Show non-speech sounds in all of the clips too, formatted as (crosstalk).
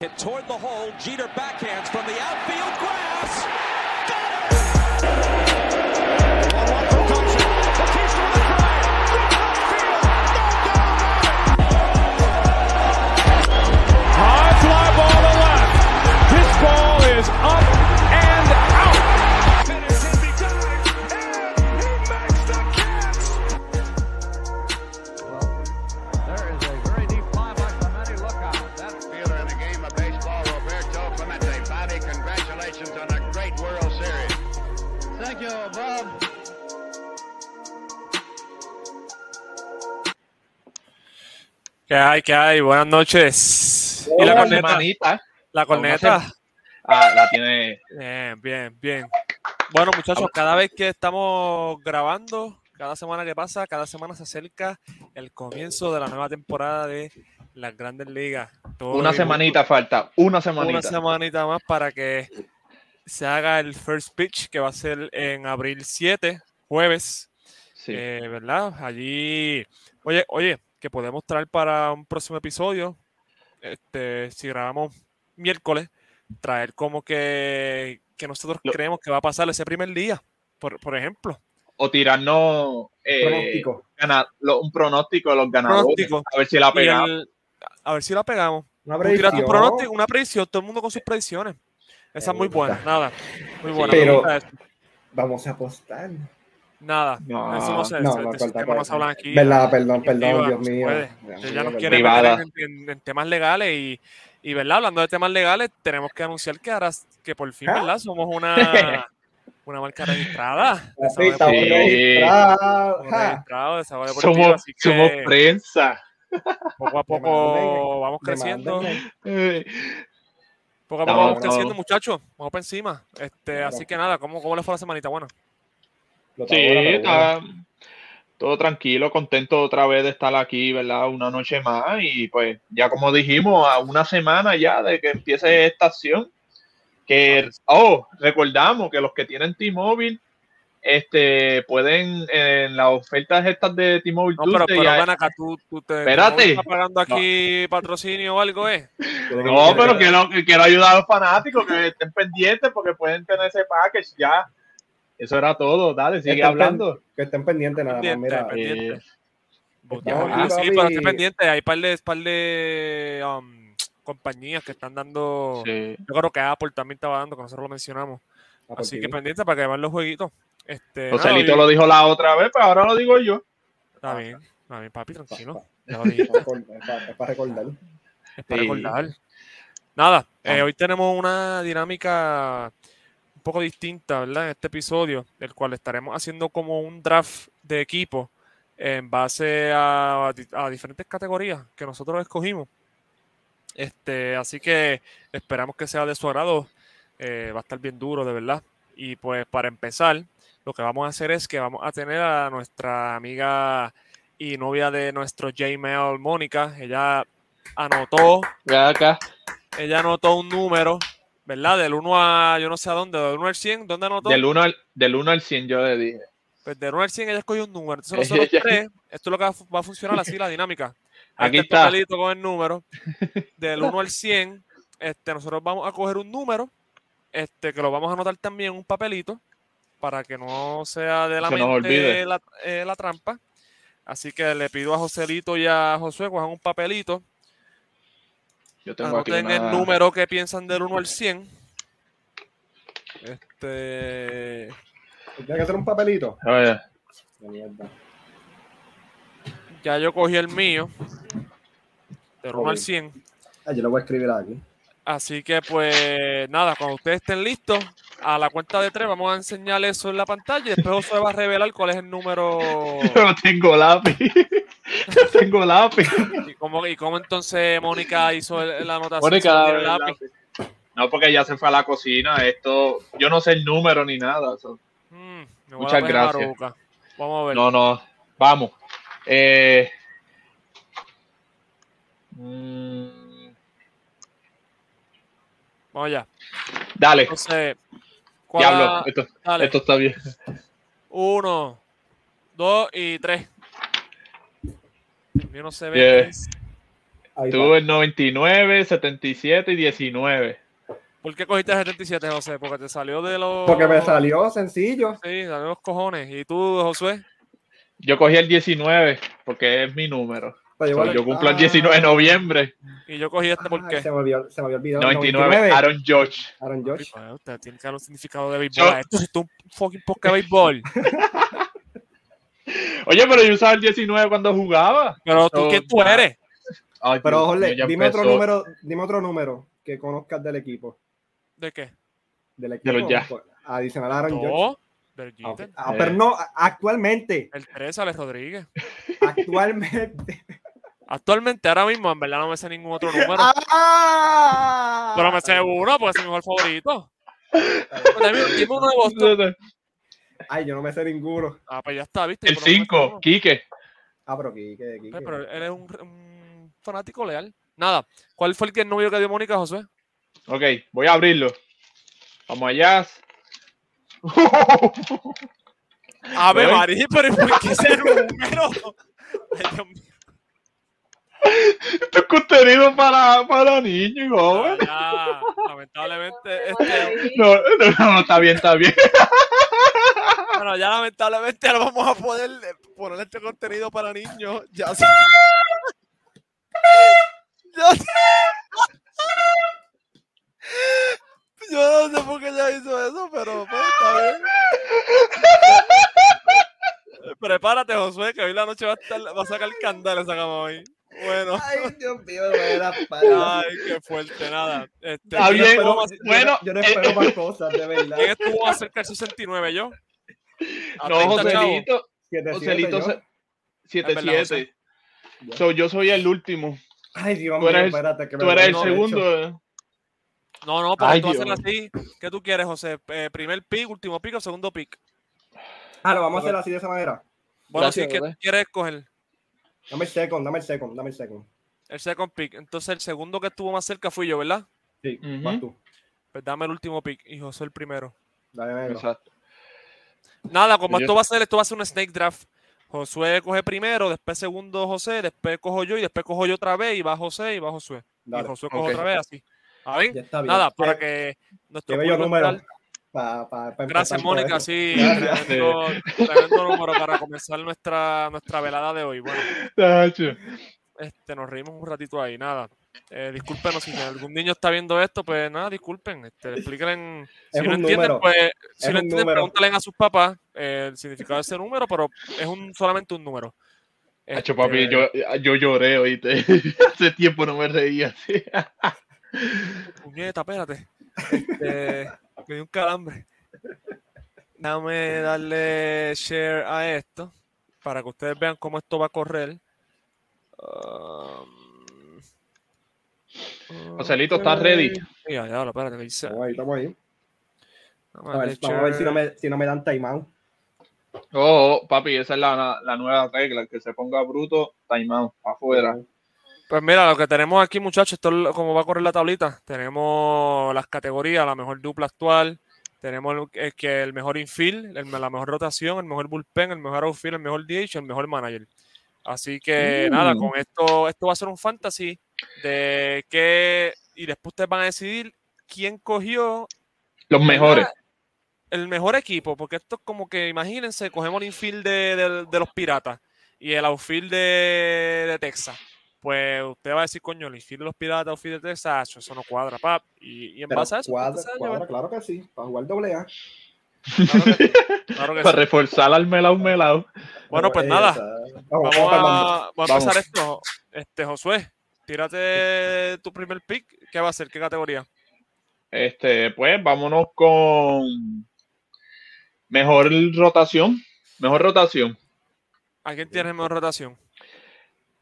Hit toward the hole. Jeter backhands from the outfield grass. ¿Qué hay? ¿Qué hay? Buenas noches. ¿Y la corneta? semanita. La corneta. Ah, la tiene. Bien, bien, bien. Bueno, muchachos, cada vez que estamos grabando, cada semana que pasa, cada semana se acerca el comienzo de la nueva temporada de las grandes ligas. Todo Una semanita falta. Una semanita. Una semanita más para que se haga el first pitch que va a ser en abril 7, jueves. Sí. Eh, ¿Verdad? Allí, oye, oye, que podemos traer para un próximo episodio, este, si grabamos miércoles, traer como que, que nosotros Lo- creemos que va a pasar ese primer día, por, por ejemplo. O tirarnos eh, Pronóstico. gana- lo- un pronóstico de los ganadores. Pronóstico. A ver si la pegamos. el- a ver si la pegamos. Una predicción. pronóstico, una predicción, todo el mundo con sus predicciones. Esa es muy buena, nada. Muy buena. Pero-. Vamos a apostar. Nada, No, eso no sé, no, no, corta, se hablan aquí. Verdad, perdón, perdón, Dios no se mío. puede. Dios Ya mío, nos quieren meter en, en- en temas legales y, y, ¿verdad? Hablando de temas legales, tenemos que anunciar que ahora, que por fin, ¿Ah? ¿verdad? Somos una, (laughs) una marca registrada. de Sí, estamos Sí. registrados. Deportivo, Somos, así que somos prensa. poco a (laughs) poco vamos creciendo. Poco a poco No, vamos no. creciendo, muchachos. Vamos para encima. Este, Claro. Así que nada, ¿cómo, ¿cómo le fue la semanita? Bueno, Sí, está todo tranquilo, contento otra vez de estar aquí, ¿verdad? Una noche más y pues ya como dijimos, a una semana ya de que empiece esta acción, que, oh, recordamos que los que tienen T-Mobile, este, pueden en las ofertas estas de T-Mobile no, pero, pero hay- ven acá, tú, tú te Espérate. estás pagando aquí patrocinio o algo, ¿eh? No, pero quiero, quiero ayudar a los fanáticos que estén pendientes porque pueden tener ese package ya. Eso era todo, dale, sigue Estén hablando. Que estén pendientes nada más. Mira, pendiente. Eh, Ah, aquí, sí, pero estoy pendiente. Hay par de, par de um, compañías que están dando. sí. Yo creo que Apple también estaba dando, que nosotros lo mencionamos. a Así que partir- pendiente para que vean los jueguitos. Este, Joselito lo dijo la otra vez, pero ahora lo digo yo. Está bien, está bien, papi, tranquilo. Ya lo (laughs) Es para, es para recordar. es para Sí. recordar. Nada, eh, Ah. hoy tenemos una dinámica poco distinta, ¿verdad? En este episodio, el cual estaremos haciendo como un draft de equipo en base a, di- a diferentes categorías que nosotros escogimos. Este, así que esperamos que sea de su agrado. eh, va a estar bien duro, de verdad. Y pues para empezar, lo que vamos a hacer es que vamos a tener a nuestra amiga y novia de nuestro J-Mail, Mónica. Ella anotó acá. ella anotó un número, ¿verdad? Del 1 a, yo no sé a dónde, del 1 al 100, ¿dónde anotó? Del 1 al, del 1 al 100 yo le dije. Pues del 1 al 100 ella escogió un número. Entonces nosotros tres, (laughs) esto es lo que va a funcionar así la dinámica. (laughs) Aquí el está. papelito con el número. (laughs) Del 1 al 100, este, nosotros vamos a coger un número, este, que lo vamos a anotar también en un papelito, para que no sea de la Se mente la, eh, la trampa. Así que le pido a Joselito y a Josué cojan un papelito, Yo tengo aquí Anoten una... el número que piensan del 1 al 100. Este. Tiene que hacer un papelito. A ver, De mierda. Ya yo cogí el mío. Del 1 al Ok. 100. Ah, yo lo voy a escribir aquí. Así que, pues, nada, cuando ustedes estén listos, a la cuenta de tres vamos a enseñar eso en la pantalla y después Josué va a revelar cuál es el número (laughs) yo no tengo lápiz. (laughs) Tengo lápiz. y cómo, y cómo entonces Mónica hizo el- la anotación. Mónica, el lápiz. No, porque ya se fue a la cocina. Esto, yo no sé el número ni nada. so- Mm, Muchas gracias. Vamos a ver. No, no. Vamos. Eh, mm, Vamos allá. dale. Entonces, ¿cuál- Diablo. Esto, Dale. esto está bien. Uno, dos y tres. Mío no se ve. Yeah. Tuve el 99, 77 y 19. ¿Por qué cogiste el 77, José? Porque te salió de los. Porque me salió sencillo. Sí, salió de los cojones. ¿Y tú, Josué? Yo cogí el 19 porque es mi número. Pero So, igual- yo cumplo el Ah, 19 de noviembre. Y yo cogí este, ¿por ay, qué? Se me olvidó, se me había olvidado. 99, Aaron George. Aaron George. Pues, Usted tiene que dar un significado de béisbol. Yo- Esto es un fucking podcast de béisbol. (laughs) Oye, pero yo usaba el 19 cuando jugaba. Pero tú, So, ¿quién tú eres? Ay, Pero, Jorge, dime otro número, dime otro número que conozcas del equipo. ¿De qué? Del equipo. los Jazz. Adicional a Aaron. No, del Ah. Ah, Eh. pero no, actualmente. El Teresa Alex Rodríguez. Actualmente. (laughs) Actualmente, ahora mismo, en verdad no me sé ningún otro número. ¡Ah! Pero me sé uno porque es mi mejor favorito. (laughs) Pues, Dime, dime uno de Boston. Ay, yo no me sé ninguno. Ah, pues ya está, ¿viste? El Por lo menos me sé 5, uno. Quique. Ah, pero Kike, Kike. Pues, Pero él es un, un fanático leal. Nada. ¿Cuál fue el que el novio que dio Mónica, José? Ok, voy a abrirlo. Vamos allá. Ave ¿Ves? María, pero ¿por qué ese (laughs) número? Ay, Dios mío. Esto es contenido para, para niños y jóvenes. Ya, lamentablemente, este, No, no, no, está bien, está bien. Bueno, ya lamentablemente no vamos a poder eh, poner este contenido para niños. Ya sí. Ya sí. Yo no sé por qué ella hizo eso, pero pues, está bien. Prepárate, Josué, que hoy la noche va a, estar, va a sacar candela esa cama hoy. Bueno. Ay, Dios mío. Ay, qué fuerte, nada. Este, Está ¿quién bien, Yo no- bueno, yo no eh, espero eh. más cosas, de verdad. ¿Quién estuvo cerca del 69? ¿Yo? No, 30 chavos. Joselito. Siete, siete, Joselito yo. se- Es verdad, 7-7. So, yo soy el último. Ay, Dios Tú mío, eres el- espérate. Que me Tú eres el segundo. eh. No, no, pero Ay, tú hacer Dios. así. ¿Qué tú quieres, José? Eh, ¿Primer pick, último pick o segundo pick? Ah, lo vamos a hacer así de esa manera. Bueno, Gracias, sí, ¿qué brother. quieres escoger? Dame el second, dame el second, dame el second. El second pick. Entonces, el segundo que estuvo más cerca fui yo, ¿verdad? Sí, vas tú. Pues dame el último pick y José el primero. Dale, negro. Exacto. Nada, como esto va a ser, esto va a ser un snake draft. Josué coge primero, después segundo José, después cojo yo y después cojo yo otra vez y va José y va Josué. Dale. Y Josué coge otra vez así. ¿A ver? Ya está bien. Nada, para Qué- que nuestro Qué bello número. mental- Pa, pa, pa Gracias, Mónica. Sí, tremendo, tremendo número para comenzar nuestra, nuestra velada de hoy. Bueno, este, nos reímos un ratito ahí, nada. Eh, discúlpenos si algún niño está viendo esto, pues nada, disculpen. Este, explíquenle. Si Es no entienden, número. pues, si Es no entienden, pregúntale a sus papás eh, el significado de ese número, pero es un solamente un número. Tacho, papi, Este, yo, yo lloré, oíste. (laughs) Hace tiempo no me reía. Puñeta, espérate. Este, me dio un calambre. Déjame darle share a esto para que ustedes vean cómo esto va a correr. Um, Joselito, ¿estás ready? Ya, ya, espérate, que dice. Estamos ahí, estamos ahí. Vamos A ver, vamos a ver si no me, si no me dan timeout. Oh, oh, papi, esa es la, la nueva regla. Que se ponga bruto, timeout, afuera. Pues mira, lo que tenemos aquí, muchachos, esto es lo- como va a correr la tablita. Tenemos las categorías, la mejor dupla actual. Tenemos el, el que el mejor infield, el- la mejor rotación, el mejor bullpen, el mejor outfield, el mejor DH, el mejor manager. Así que Mm. nada, con esto, esto va a ser un fantasy de que y después ustedes van a decidir quién cogió Los mejores. el mejor equipo, porque esto es como que, imagínense, cogemos el infield de, de- de los Piratas y el outfield de, de Texas. Pues usted va a decir, coño, el infield de los Piratas, outfield de Texas, acho, eso no cuadra, pap. Y, y en Pero base a eso, cuadra, claro que sí. Para jugar doble A. Claro que sí, claro que (laughs) Para sí. reforzar al melao melao. Bueno, pues nada, Vamos, a, vamos. vamos a empezar Vamos. esto. Este, Josué, tírate tu primer pick. ¿Qué va a ser? ¿Qué categoría? Este, pues vámonos con mejor rotación. Mejor rotación. ¿A quién tienes mejor rotación?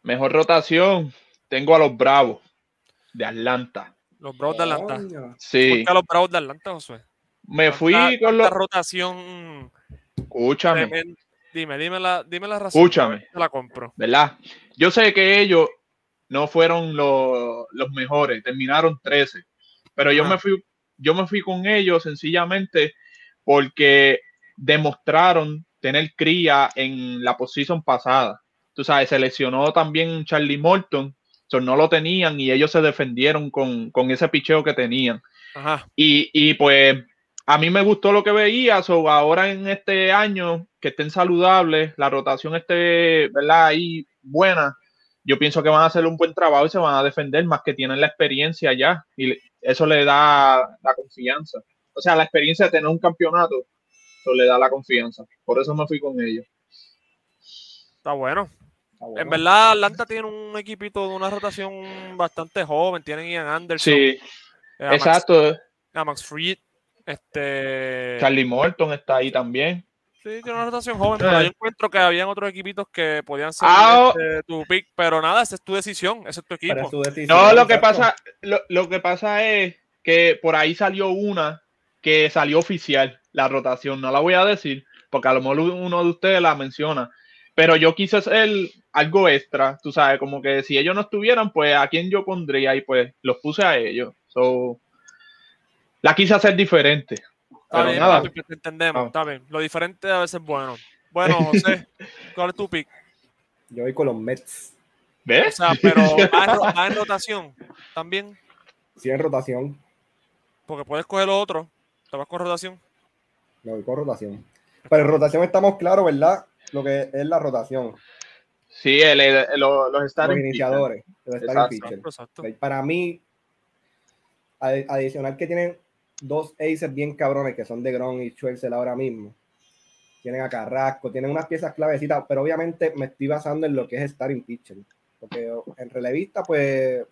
Mejor rotación. Tengo a los Bravos de Atlanta. Los Bravos de Atlanta. Coño. ¿Por Sí, qué a los Bravos de Atlanta, Josué? me fui ¿Cuánta- con los. rotación Escúchame, Dime, dime la, dime la razón. Escúchame. Te la compro. ¿verdad? Yo sé que ellos no fueron los, los mejores, terminaron 13. Pero yo me fui, yo me fui con ellos sencillamente porque demostraron tener cría en la posición pasada. tú sabes, se lesionó también Charlie Morton, so, no lo tenían y ellos se defendieron con, con ese picheo que tenían. Ajá. Y, y, pues a mí me gustó lo que veía, so, ahora en este año que estén saludables, la rotación esté, ¿verdad? Ahí buena, yo pienso que van a hacer un buen trabajo y se van a defender más que tienen la experiencia ya y eso le da la confianza. O sea, la experiencia de tener un campeonato, eso le da la confianza. Por eso me fui con ellos. Está bueno. Está bueno. En verdad, Atlanta tiene un equipito de una rotación bastante joven. Tienen Ian Anderson, Sí, eh, Max- exacto. a Max Fried. Este, Charlie Morton está ahí también. Sí, tiene una rotación joven, pero yo encuentro que habían otros equipitos que podían ser Ah, este, tu pick, pero nada, esa es tu decisión, ese es tu equipo. decisión, No, lo que pasa, lo, lo que pasa es que por ahí salió una que salió oficial, la rotación. No la voy a decir, porque a lo mejor uno de ustedes la menciona. Pero yo quise hacer algo extra, tú sabes, como que si ellos no estuvieran, pues a quién yo pondría y pues los puse a ellos. So, la quise hacer diferente. Está Pero bien, nada. papi, pues te entendemos, Ah. está bien. Lo diferente a veces es bueno. Bueno, José, (laughs) ¿cuál es tu pick? Yo voy con los Mets. O ¿Ves? sea, pero (laughs) va en, ro- va en rotación también, Sí, en rotación. porque puedes coger lo otro, te vas con rotación. Me voy con rotación. Pero en rotación estamos claros, ¿verdad? Lo que es la rotación. Sí, el, el- lo- los Los starting iniciadores. Los starting Exacto. Para mí, adi- adicional que tienen dos aces bien cabrones que son de Gron y Schwartzel ahora mismo. Tienen a Carrasco, tienen unas piezas clavecitas, pero obviamente me estoy basando en lo que es starting pitcher. Porque en relevista, pues.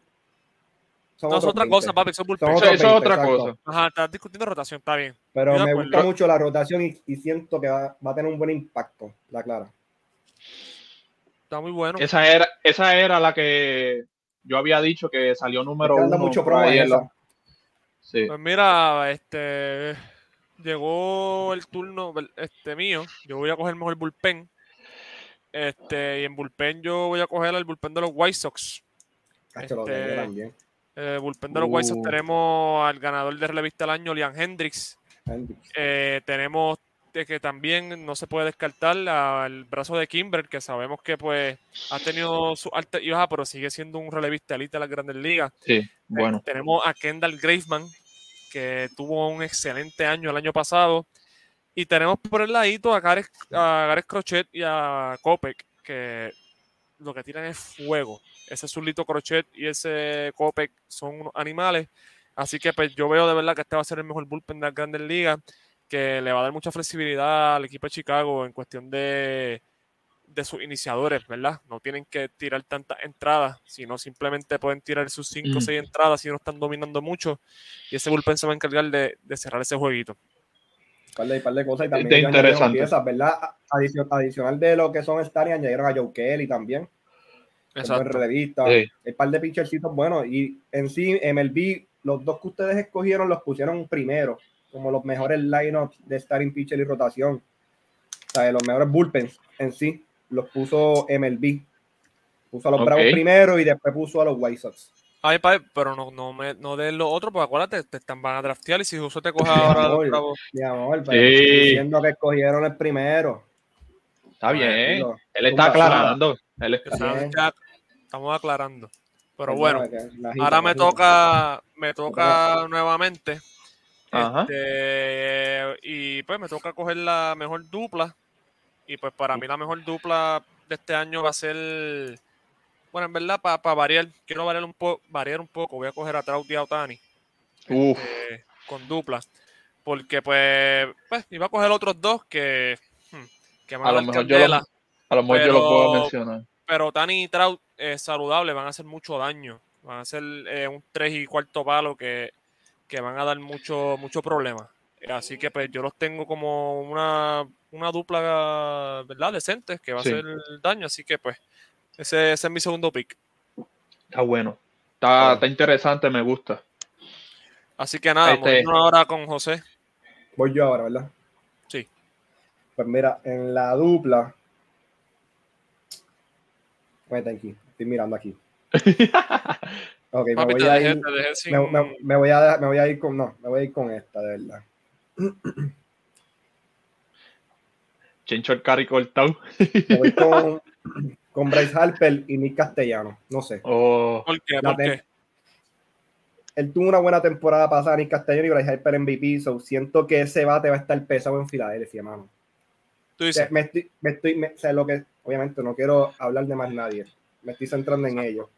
Son No es otra 20. cosa, papi, eso es bullpen. Son es 20, otra exacto. cosa. Ajá, estás discutiendo rotación, está bien. Pero me acuerdo. gusta mucho la rotación y, y siento que va, va a tener un buen impacto, la clara. Está muy bueno. Esa era, esa era la que yo había dicho que salió número uno. mucho promo en la-. Sí. Pues mira, este llegó el turno este mío. Yo voy a coger mejor bullpen. Este, y en bullpen yo voy a coger el bullpen de los White Sox. Lo Este, también. Eh, bullpen de los White Sox Uh. tenemos al ganador de revista del año, Liam Hendricks. Eh, tenemos de que también no se puede descartar al brazo de Kimber, que sabemos que pues ha tenido su alta y baja, pero sigue siendo un relevista elite de las grandes ligas. Sí, bueno. Eh, tenemos a Kendall Graveman, que tuvo un excelente año el año pasado. Y tenemos por el ladito a Gareth, a Gareth Crochet y a Kopek, que lo que tiran es fuego. Ese Zulito Crochet y ese Kopek son unos animales. Así que pues yo veo de verdad que este va a ser el mejor bullpen de las grandes ligas, que le va a dar mucha flexibilidad al equipo de Chicago en cuestión de, de sus iniciadores, ¿verdad? No tienen que tirar tantas entradas, sino simplemente pueden tirar sus 5 o Mm. 6 entradas si no están dominando mucho. Y ese bullpen se va a encargar de, de cerrar ese jueguito. par de, par de cosas y también interesante. piezas, ¿verdad? Adicio- adicional de lo que son Star añadieron a Joe Kelly también, Exacto. relevista. Sí. Hay par de pitchercitos buenos y en sí MLB, los dos que ustedes escogieron los pusieron primero, como los mejores lineups de starting pitcher y rotación. O sea, los mejores bullpens en sí los puso MLB. Puso a los Ok. Bravos primero y después puso a los White Sox. Ay, pa, pero no, no, me, no de lo otro, porque acuérdate, te están, van a draftear y si justo te Mi ahora amor. los Bravos. Mi amor, pero Sí. estoy diciendo que escogieron el primero. Está bien. Él está aclarando. Él está- Estamos bien. ya- estamos aclarando. Pero bueno, ahora me toca, me toca nuevamente. Este, y pues me toca coger la mejor dupla. Y pues para mí la mejor dupla de este año va a ser, bueno, en verdad, para variar, quiero variar un, po variar un poco, voy a coger a Trout y a Otani Uf. este, con duplas. Porque pues, pues iba a coger otros dos que, hmm, que a, lo mejor yo lo, a lo mejor yo lo puedo mencionar. pero Otani y Trout eh, saludables van a hacer mucho daño. Van a hacer eh, un 3 y cuarto palo que, que van a dar mucho, mucho problema. Así que pues yo los tengo como una, una dupla, ¿verdad? Decente, que va Sí. a hacer daño. Así que pues ese, ese es mi segundo pick. Está bueno. Está, está interesante, me gusta. Así que nada, Este- ahora con José. Voy yo ahora, ¿verdad? Sí. Pues mira, en la dupla. Vete aquí, estoy mirando aquí. (laughs) Ok, me voy, a ir, te dejé sin... me, me- me voy a, me voy a ir con. No, me voy a ir con esta, de verdad. (clears throat) Chencho el carry cortado. Me voy (laughs) con, con Bryce Harper y Nick Castellano. No sé. Oh, ¿Por qué? La ¿Por qué? Él tuvo una buena temporada pasada, Nick Castellano y Bryce Harper MVP. So siento que ese bate va a estar pesado en Filadelfia, mano. Tú O dices, sea, me estoy, me estoy, me- o sea, lo que, obviamente no quiero hablar de más nadie. Me estoy centrando en ellos.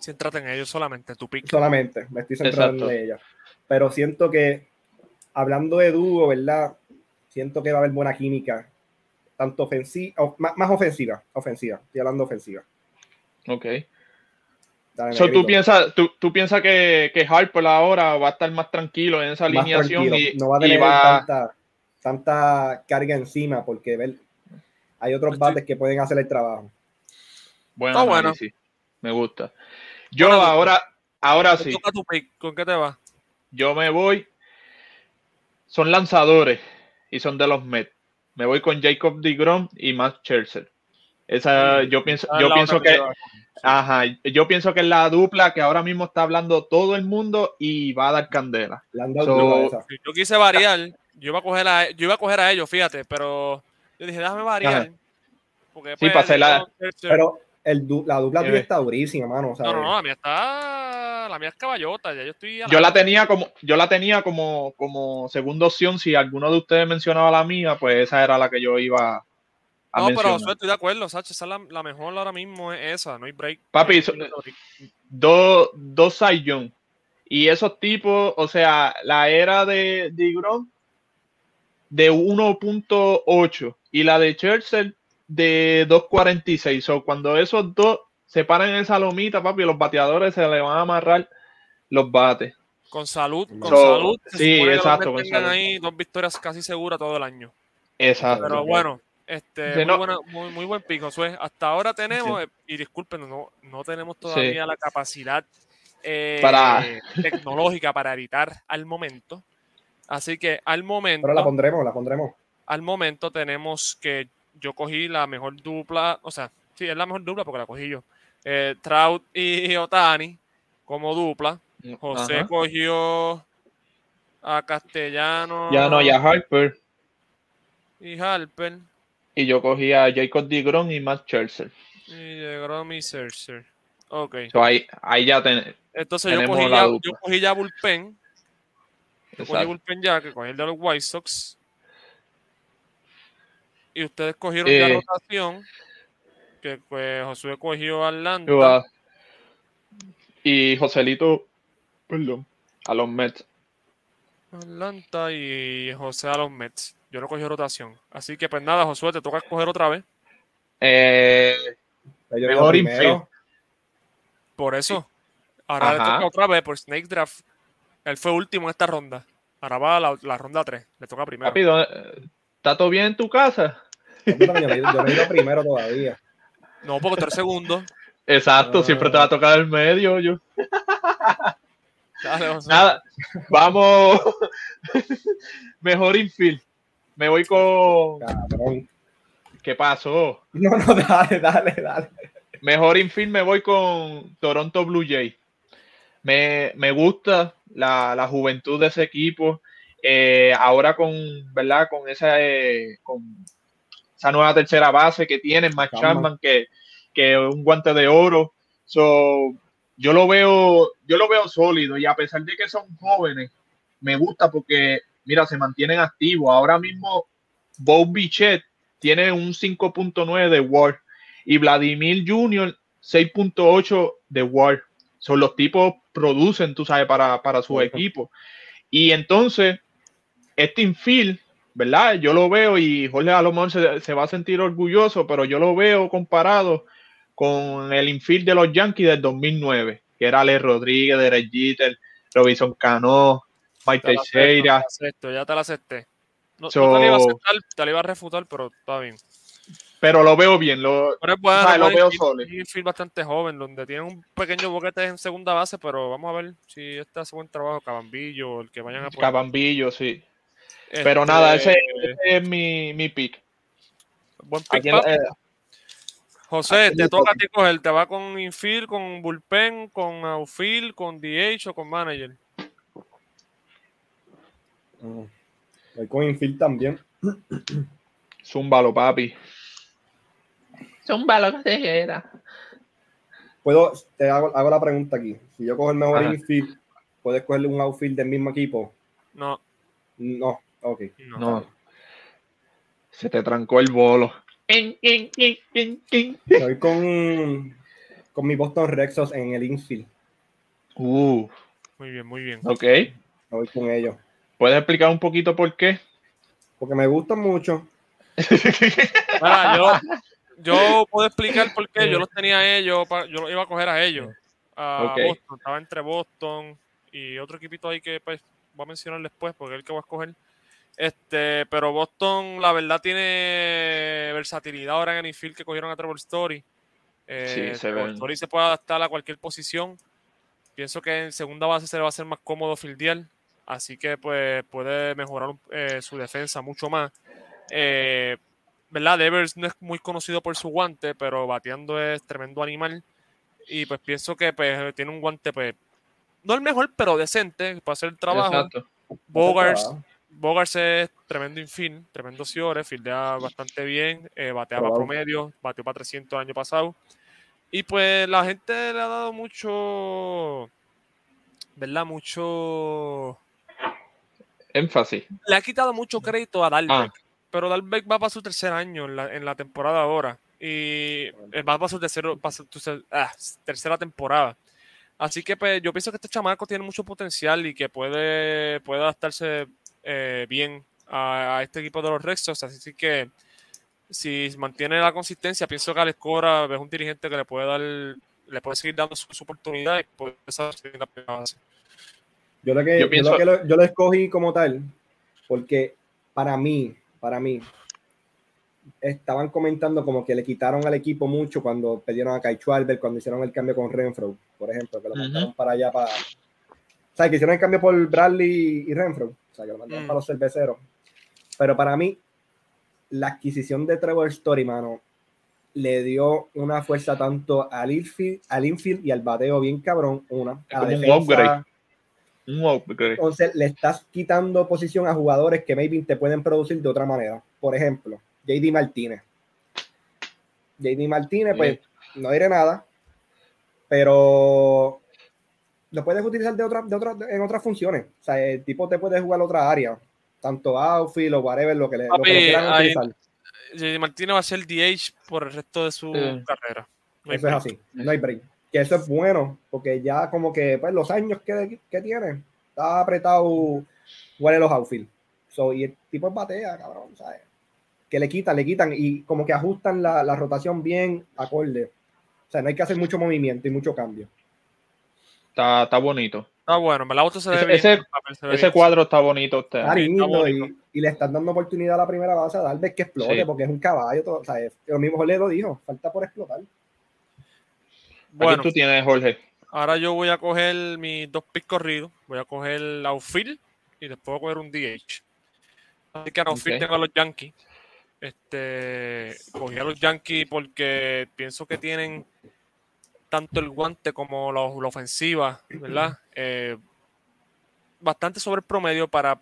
Céntrate en ellos solamente, tu pick. Solamente, me estoy centrando Exacto. en ellos. Pero siento que, hablando de dúo, ¿verdad? Siento que va a haber buena química. Tanto ofensiva, más, más ofensiva, ofensiva. Estoy hablando ofensiva. ok. Dale, So, ¿tú, piensas, tú, tú piensas que, que Harper ahora va a estar más tranquilo en esa Más alineación y, no va a tener va- tanta, tanta carga encima porque ver, hay otros Estoy- bates que pueden hacer el trabajo. Buen Está bueno. análisis. Me gusta. Yo Bueno, ahora, ahora sí, toca tu pick. ¿Con qué te va? yo me voy. Son lanzadores y son de los Mets. Me voy con Jacob DeGrom y Max Scherzer. Esa, yo pienso, Ah, yo pienso que, ajá, yo pienso que es la dupla que ahora mismo está hablando todo el mundo y va a dar candela. Le han dado So- Yo quise variar. Yo iba a coger a, yo iba a coger a ellos, fíjate, pero yo dije, déjame variar. Porque Sí, para hacer la- Pero el du- la dupla tuya Eh. está durísima, mano. sea, No, no, no, la mía está. La mía es caballota. Ya yo estoy. a Yo la tenía como, yo la tenía como, como segunda opción. Si alguno de ustedes mencionaba la mía, pues esa era la que yo iba a No, pero mencionar. Josué, estoy de acuerdo, Sacha. Esa es la, la mejor ahora mismo, es esa. No hay break. Papi, Eh, so- dos, Young. Y esos tipos, o sea, la era de Digron de 1.8 y la de Churchill de 2.46. O cuando esos dos se paran en esa lomita, papi, los bateadores se le van a amarrar los bates. Con salud, con So, salud. se sí, que exacto, Mets con ahí dos victorias casi seguras todo el año. Exacto. Pero bueno, este, Sí, muy, no. buena- muy, muy buen pico. Hasta ahora tenemos, y disculpen, no, no tenemos todavía la capacidad eh, Para- (laughs) tecnológica para editar al momento. Así que al momento, Pero la pondremos, la pondremos. al momento tenemos que yo cogí la mejor dupla, o sea, sí, es la mejor dupla porque la cogí yo. Eh, Trout y Otani como dupla. José Ajá. cogió a Castellano Ya no, ya Harper. y Harper. Y yo cogí a Jacob DeGrom y Matt Scherzer. Y llegó mi Scherzer. Ok. So, ahí, ahí ya ten- Entonces yo cogí, ya, yo cogí ya Bullpen. Yo cogí. Bullpen ya, que cogí el de los White Sox. Y ustedes cogieron ya Eh. rotación. Que pues Josué cogió Atlanta. Y Joselito, perdón, a los Mets. Atlanta y José a los Mets. Yo no cogí rotación. Así que pues nada, Josué, te toca escoger otra vez. Eh, Mejor infield. Por eso. Ahora le toca otra vez por Snake Draft. Él fue último en esta ronda. Ahora va a la, la ronda 3. Le toca primero. ¿dónde- ¿está todo bien en tu casa? Yo me he ido- yo me he ido primero todavía. No, porque tú eres segundo. Exacto, Ah. siempre te va a tocar el medio. Yo. Dale. Nada, vamos. Mejor infield. Me voy con. Cabrón. ¿Qué pasó? No, no, dale, dale, dale. Mejor infield me voy con Toronto Blue Jays. Me, me gusta la, la juventud de ese equipo. Eh, ahora con, ¿verdad? Con esa, eh, con esa nueva tercera base que tienen, Matt Chapman. Que, que un guante de oro. So, yo lo veo, yo lo veo sólido y a pesar de que son jóvenes, me gusta porque, mira, se mantienen activos. Ahora mismo, Bob Bichette tiene un 5.9 de WAR y Vladimir Jr. 6.8 de WAR. Son los tipos producen, tú sabes, para, para su equipo. Y entonces, este infield, ¿verdad? Yo lo veo y Jorge a lo mejor se, se va a sentir orgulloso, pero yo lo veo comparado con el infield de los Yankees del 2009, que era Ale Rodríguez, Derek Jeter, Robinson Cano, Mike Teixeira. ya te la acepté. No, no So- te la iba a aceptar, te la iba a refutar, pero está bien. Pero lo veo bien, lo, Pero es bueno, O sea, lo veo infield, sólido. un infield bastante joven, donde tiene un pequeño boquete en segunda base, pero vamos a ver si este hace buen trabajo, Cabambillo, o el que vayan a poner. Cabambillo, sí. Este, Pero nada, ese, ese es mi, mi pick. Buen pick, la- eh, José, aquí te toca a ti coger, te va con infield, con bullpen, con outfield, con DH o con manager. Mm. Voy con infield también. Zúmbalo, papi. Zumba lo que te quiera. Puedo, te hago, hago la pregunta aquí. Si yo cojo el mejor Ajá. infield, ¿puedes cogerle un outfield del mismo equipo? No, No, ok. no. No. Se te trancó el bolo. Voy con, con mi Boston Red Sox en el infield. Uh, Muy bien, muy bien. ok. Voy con ellos. ¿Puedes explicar un poquito por qué? Porque me gustan mucho. (laughs) Mira, yo, (laughs) yo puedo explicar por qué yo los tenía a ellos, yo los iba a coger a ellos. A. Boston, estaba entre Boston y otro equipito ahí que pues voy a mencionar después porque es el que voy a escoger. Este, pero Boston, la verdad, tiene versatilidad ahora en el infield que cogieron a Trevor Story. Eh, Sí, se Trevor ven. Story se puede adaptar a cualquier posición. Pienso que en segunda base se le va a hacer más cómodo fildear. Así que pues puede mejorar eh, su defensa mucho más. Eh, ¿verdad? Devers no es muy conocido por su guante, pero bateando es tremendo animal. Y pues pienso que pues, tiene un guante, pues, no el mejor, pero decente para hacer el trabajo. Exacto. Bogarts, Bogarts es tremendo infield, tremendo Ciore, fildea bastante bien, eh, batea para Probado. promedio, bateó para 300 el año pasado. Y pues la gente le ha dado mucho, ¿verdad? Mucho, Énfasis. le ha quitado mucho crédito a Dalbeck. Ah. Pero Dalbeck va para su tercer año en la, en la temporada ahora. Y eh, va para su tercero- para su tercer- ah, tercera temporada. Así que pues, yo pienso que este chamaco tiene mucho potencial y que puede, puede adaptarse eh, bien a, a este equipo de los Red Sox. Así que si mantiene la consistencia, pienso que Alex Cora es un dirigente que le puede dar, le puede seguir dando su, su oportunidad y puede la primera base. Yo lo que, Yo lo, que lo, yo lo escogí como tal, porque para mí, para mí, estaban comentando como que le quitaron al equipo mucho cuando perdieron a Kai Schwarber, cuando hicieron el cambio con Renfro, por ejemplo, que lo mandaron para allá para. Sea, que hicieron el cambio por Bradley y Renfro, o sea, que lo mandaron Mm. para los cerveceros. Pero para mí, la adquisición de Trevor Story, mano, le dio una fuerza tanto al infield, al infield y al bateo bien cabrón, una. A como un defensa, upgrade. Un upgrade. entonces le estás quitando posición a jugadores que maybe te pueden producir de otra manera. Por ejemplo, JD Martínez. JD Martínez, pues no diré nada, pero lo puedes utilizar de otra, de otra, en otras funciones. O sea, el tipo te puede jugar otra área, tanto outfield o whatever, lo que le lo que lo quieran ahí- utilizar. JD Martínez va a ser DH por el resto de su Sí. carrera. No hay Eso es así, no hay break. Que eso es bueno, porque ya como que pues, los años que, que tiene, está apretado igual en los outfield. So, y el tipo es batea, cabrón, ¿sabes? Que le quitan, le quitan y como que ajustan la, la rotación bien acorde. O sea, no hay que hacer mucho movimiento y mucho cambio. Está, está bonito. Está bueno, me la auto se ve Ese- bien. ese- el papel se ve Ese bien. cuadro está bonito. Usted. Está lindo y, le están dando oportunidad a la primera base a Dalvez que explote, Sí. porque es un caballo. Todo, o sea, es- lo mismo le lo dijo, falta por explotar. Bueno, Aquí tú tienes, Jorge. ahora yo voy a coger mis dos picks corridos. Voy a coger el outfield y después voy a coger un DH. Así que en outfield Ok. tengo a los Yankees. Este, cogí a los Yankees porque pienso que tienen tanto el guante como la, la ofensiva, ¿verdad? Eh, bastante sobre el promedio para,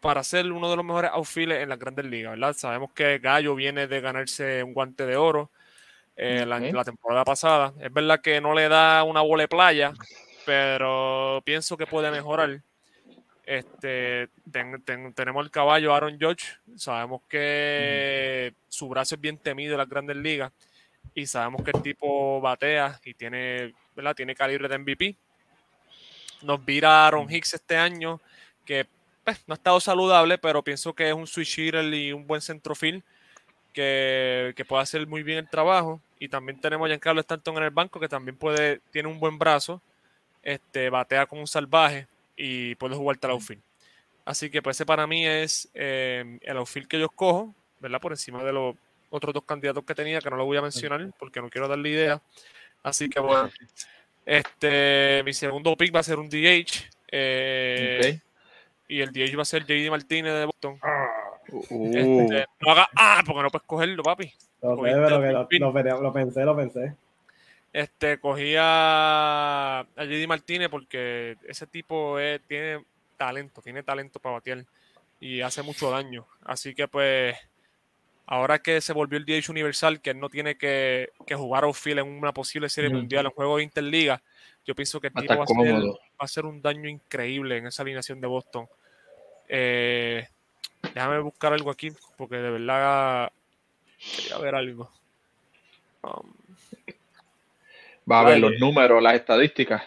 para ser uno de los mejores outfields en las grandes ligas, ¿verdad? Sabemos que Gallo viene de ganarse un guante de oro eh, la, temporada pasada. Es verdad que no le da una bola de playa, pero pienso que puede mejorar. Este, ten- ten- tenemos el caballo Aaron Judge. Sabemos que su brazo es bien temido en las grandes ligas y sabemos que el tipo batea y tiene, ¿verdad? tiene calibre de MVP. Nos vira Aaron Hicks este año, que pues, no ha estado saludable, pero pienso que es un switch hitter y un buen centrofield que, que puede hacer muy bien el trabajo. Y también tenemos a Giancarlo Stanton en el banco, que también puede, tiene un buen brazo, este, batea como un salvaje y puede jugar al outfield. Así que pues ese para mí es eh, el outfield que yo escojo, ¿verdad? Por encima de los otros dos candidatos que tenía, que no lo voy a mencionar porque no quiero darle idea. Así que bueno, este, mi segundo pick va a ser un DH. eh. Y el DH va a ser JD Martínez de Boston. Uh, Este, no haga ah, porque no puedes cogerlo, papi. Lo, sé, Cogiste pero a que lo, lo lo pensé, lo pensé. Este, cogí a, a JD Martínez porque ese tipo es- tiene talento, tiene talento para batear y hace mucho daño. Así que pues ahora que se volvió el DH universal, que él no tiene que, que jugar outfield en una posible serie mundial en juego de Interliga, yo pienso que el tipo va a, va hacer un daño increíble en esa alineación de Boston. Eh, déjame buscar algo aquí, porque de verdad quería ver algo. Um, Va a ver los números, las estadísticas.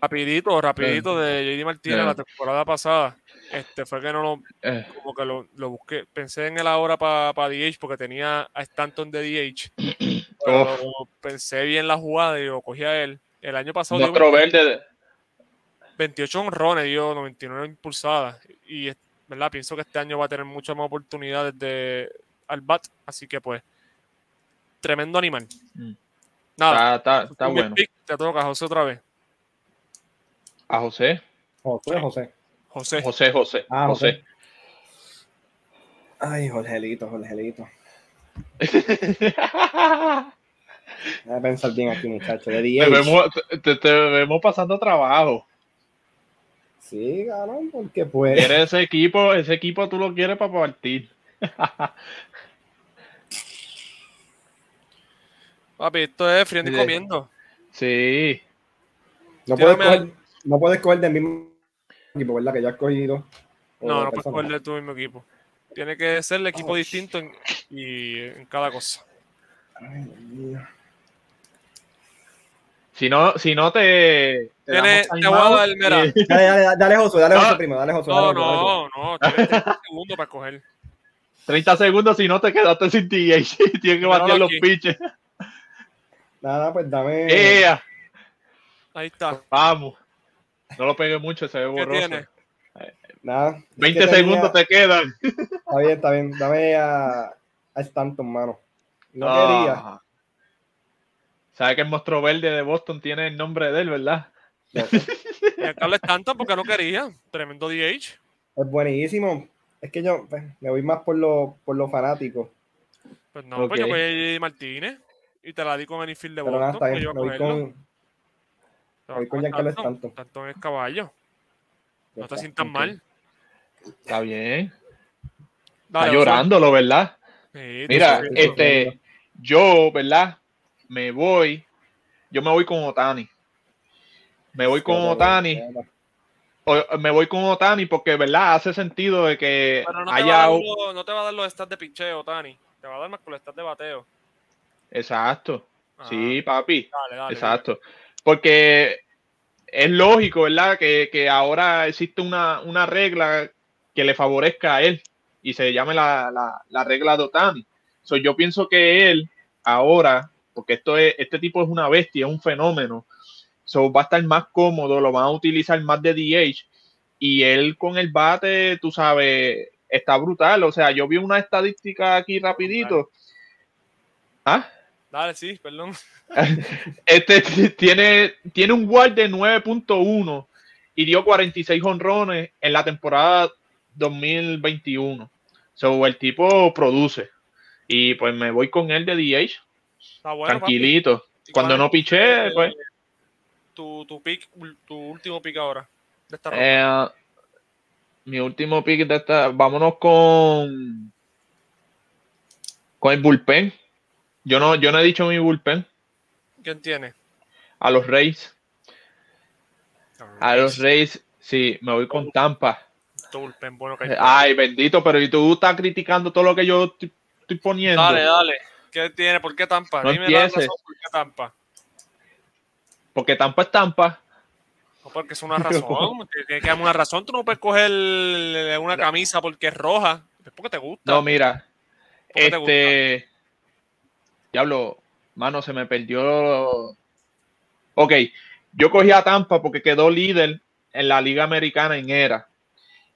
rapidito, rapidito de JD Martínez Eh. la temporada pasada. Este fue que no lo, Eh, como que lo, lo busqué. Pensé en él ahora para DH porque tenía a Stanton de DH. Pero pensé bien la jugada y lo cogí a él. El año pasado dio verde, 28 honrones, dio 99 impulsadas. Y ¿verdad? pienso que este año va a tener muchas más oportunidades de al bat. Así que pues, tremendo animal. Mm. Nada, está, está, bueno. pick, te toca, José, otra vez. A José, José, José. José. José, José, Ah, José. José. Ay, Jorgelito, Jorgelito. (laughs) Voy a pensar bien aquí, muchacho. De Te 10. vemos, te, te vemos pasando trabajo. Sí, cabrón, porque pues. Quieres ese equipo, ese equipo tú lo quieres para partir. (laughs) Papi, esto es friendo y Sí. comiendo. Sí. No puedes, coger, no puedes coger del mismo equipo, ¿verdad? Que ya has cogido. No, no puedes coger de tu mismo equipo. Tiene que ser el equipo distinto en, y en cada cosa. Ay, Dios mío. Si no, si no te. te Tiene- te voy a dar, mira. eh, Dale, dale, dale, Josué, dale, No. Josué primero, dale, Josué. No, dale, Josué, dale, Josué. no, no. Tienes 30 segundos para coger. 30 (laughs) segundos si no te quedaste sin DH. (laughs) Tienes que batear los pitches. Nada, pues dame. ¡Ea! Ahí está. Vamos. No lo pegues mucho, se ve ¿Qué borroso. tiene? Nada. es 20 que tenía- segundos te quedan. Está bien, está bien. Dame a, a Stanton, mano. No Ah. ¿Sabes que el monstruo verde de Boston tiene el nombre de él, verdad? quería. No, el Carlos tanto porque no quería. Tremendo DH. es buenísimo. Es que yo pues, me voy más por lo, por lo fanático. Pues no, pues yo voy a JD Martínez. Y te la di con el infield de Pero nada, Boston. está que yo a voy cogerlo. con, Te con caballo. No te está. sientas ok. mal. Está bien. Dale, Está llorándolo, ¿verdad? Sí, Mira, sí. este, yo, ¿verdad? Me voy, yo me voy con Otani. Me voy con Otani, o- me voy con Otani porque, ¿verdad? Hace sentido de que Pero no te, va a haya... dar los, no te va a dar los stats de picheo, Tani. Te va a dar más con los stats de bateo. Exacto, sí, papi, Dale, dale. exacto. Porque es lógico, ¿verdad? Que, que ahora existe una, una regla que le favorezca a él y se llame la, la, la regla de Otani. So, yo pienso que él ahora, porque esto es, este tipo es una bestia, es un fenómeno, so, va a estar más cómodo, lo van a utilizar más de DH y él con el bate, tú sabes, está brutal. O sea, yo vi una estadística aquí rapidito. ¿Ah? Dale, sí, perdón. (laughs) Este tiene, tiene un WAR de 9.1 y dio 46 honrones en la temporada 2021. So, el tipo produce. Y pues me voy con él de DH, Está bueno, tranquilito. ¿Y Cuando no piché, pues. Tu, tu pick, tu último pick ahora. De esta eh, mi último pick de esta. Vámonos con. Con el bullpen. Yo no, yo no he dicho mi bullpen. ¿Quién tiene? A los Rays. A los Rays, sí, me voy con Tampa. Tu bullpen bueno que hay. Ay, bendito, pero y tú estás criticando todo lo que yo estoy, estoy poniendo. Dale, dale. ¿Qué tiene? ¿Por qué Tampa? No Dime la razón por qué Tampa. Porque Tampa es Tampa. No, porque es una razón. Tiene (laughs) que darme una razón. Tú no puedes coger una camisa porque es roja. Es porque te gusta. No, mira. ¿Por qué te Este. Diablo, mano, se me perdió. Ok, yo cogí a Tampa porque quedó líder en la Liga Americana en era.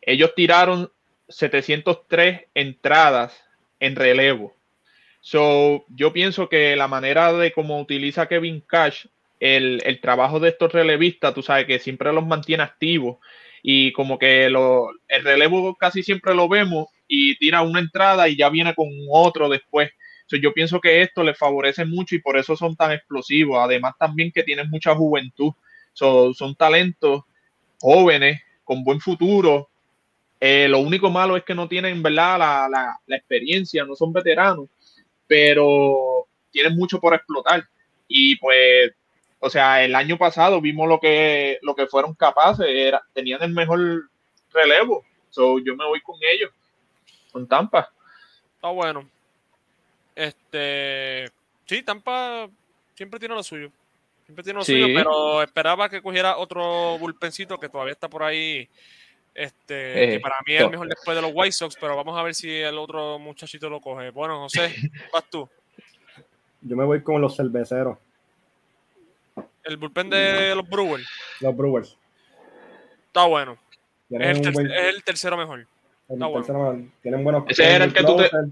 Ellos tiraron 703 entradas en relevo. So, yo pienso que la manera de cómo utiliza Kevin Cash el, trabajo de estos relevistas, tú sabes que siempre los mantiene activos y como que el relevo casi siempre lo vemos y tira una entrada y ya viene con otro después. So, yo pienso que esto les favorece mucho y por eso son tan explosivos. Además también que tienen mucha juventud. So, son talentos jóvenes con buen futuro Eh, lo único malo es que no tienen, ¿verdad? La, la, experiencia, no son veteranos, pero tienen mucho por explotar. Y pues, o sea, el año pasado vimos lo que, lo que fueron capaces, tenían el mejor relevo. So, yo me voy con ellos, con Tampa. Está bueno. Este. Sí, Tampa siempre tiene lo suyo. Siempre tiene lo Sí. suyo, pero esperaba que cogiera otro bullpencito que todavía está por ahí. Este, Eh, que para mí es el mejor después de los White Sox, pero vamos a ver si el otro muchachito lo coge. Bueno, José, (laughs) vas tú. Yo me voy con los cerveceros, El bullpen de los Brewers los Brewers. está bueno. Es el, un ter- buen- es el tercero mejor. el está bueno. tercero, tienen buenos. Ese era el que tú te- closer.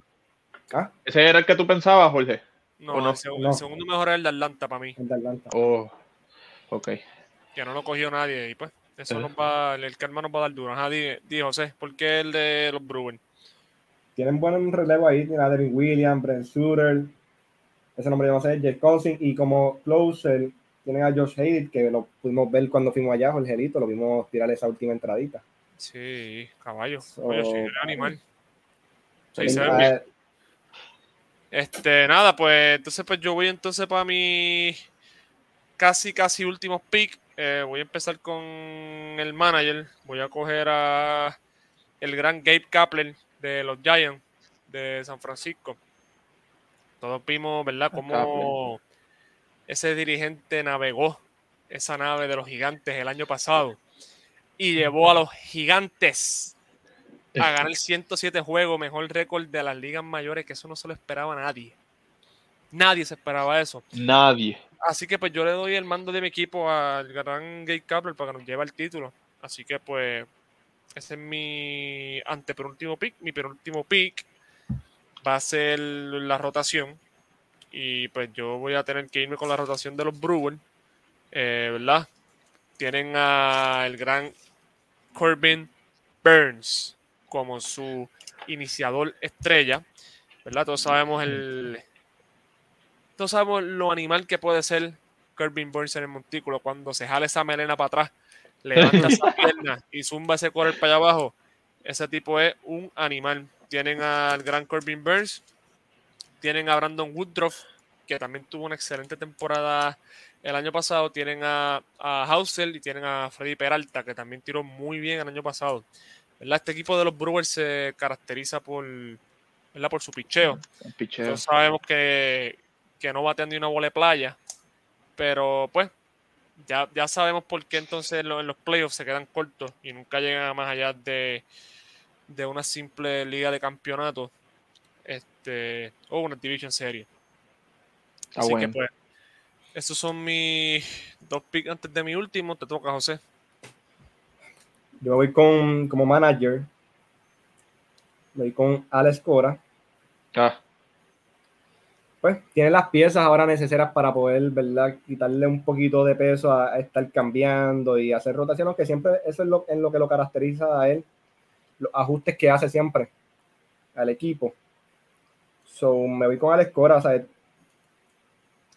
Ah, Ese era el que tú pensabas, Jorge. No, ¿O no? El, seg- No. el segundo mejor es el de Atlanta para mí, el de Atlanta. Oh, ok. que no lo cogió nadie. Y pues, eso Eh. nos va, el karma nos va a dar duro. Ajá, di, di, José, ¿por qué el de los Brewers? Tienen buen relevo ahí. Tienen a Devin Williams, Brent Suter. Ese nombre yo no sé, Jake Cousin. Y como closer, tienen a Josh Hayden, que lo pudimos ver cuando fuimos allá, Jorgelito. Lo vimos tirar esa última entradita. Sí, caballo. So, Oye, sí, el animal. Sí, se ve a- bien. Este, nada, pues entonces pues yo voy entonces para mi casi casi últimos pick. Eh, voy a empezar con el manager. Voy a coger a el gran Gabe Kapler de los Giants de San Francisco. Todos vimos, ¿verdad? Cómo ese dirigente navegó esa nave de los gigantes el año pasado y llevó a los gigantes a ganar 107 juegos, mejor récord de las ligas mayores, que eso no se lo esperaba a nadie. Nadie se esperaba eso. Nadie. Así que pues yo le doy el mando de mi equipo al gran Gabe Kapler para que nos lleve el título. Así que pues ese es mi antepenúltimo pick. Mi penúltimo pick va a ser la rotación. Y pues yo voy a tener que irme con la rotación de los Brewers. eh, ¿Verdad? Tienen al gran Corbin Burns como su iniciador estrella. ¿Verdad? Todos sabemos el. Todos sabemos lo animal que puede ser Corbin Burns en el montículo cuando se jala esa melena para atrás, levanta esa (laughs) pierna y zumba ese correr para allá abajo. Ese tipo es un animal. Tienen al gran Corbin Burns, tienen a Brandon Woodruff, que también tuvo una excelente temporada el año pasado. Tienen a, a y tienen a Freddy Peralta, que también tiró muy bien el año pasado. ¿Verdad? Este equipo de los Brewers se caracteriza por, ¿verdad? por su picheo. Picheo. Sabemos que, que no batean ni una bola de playa, pero pues ya, ya sabemos por qué entonces en lo- en los playoffs se quedan cortos y nunca llegan a más allá de, de una simple liga de campeonato este, o una Division Series. Así bueno. que pues, esos son mis dos picks antes de mi último. Te toca, José. Yo me voy con, como manager. Me voy con Alex Cora. Ah, Pues tiene las piezas ahora necesarias para poder, ¿verdad? Quitarle un poquito de peso a, a estar cambiando y hacer rotaciones, que siempre eso es lo, en lo que lo caracteriza a él. Los ajustes que hace siempre al equipo. So, me voy con Alex Cora. O sea,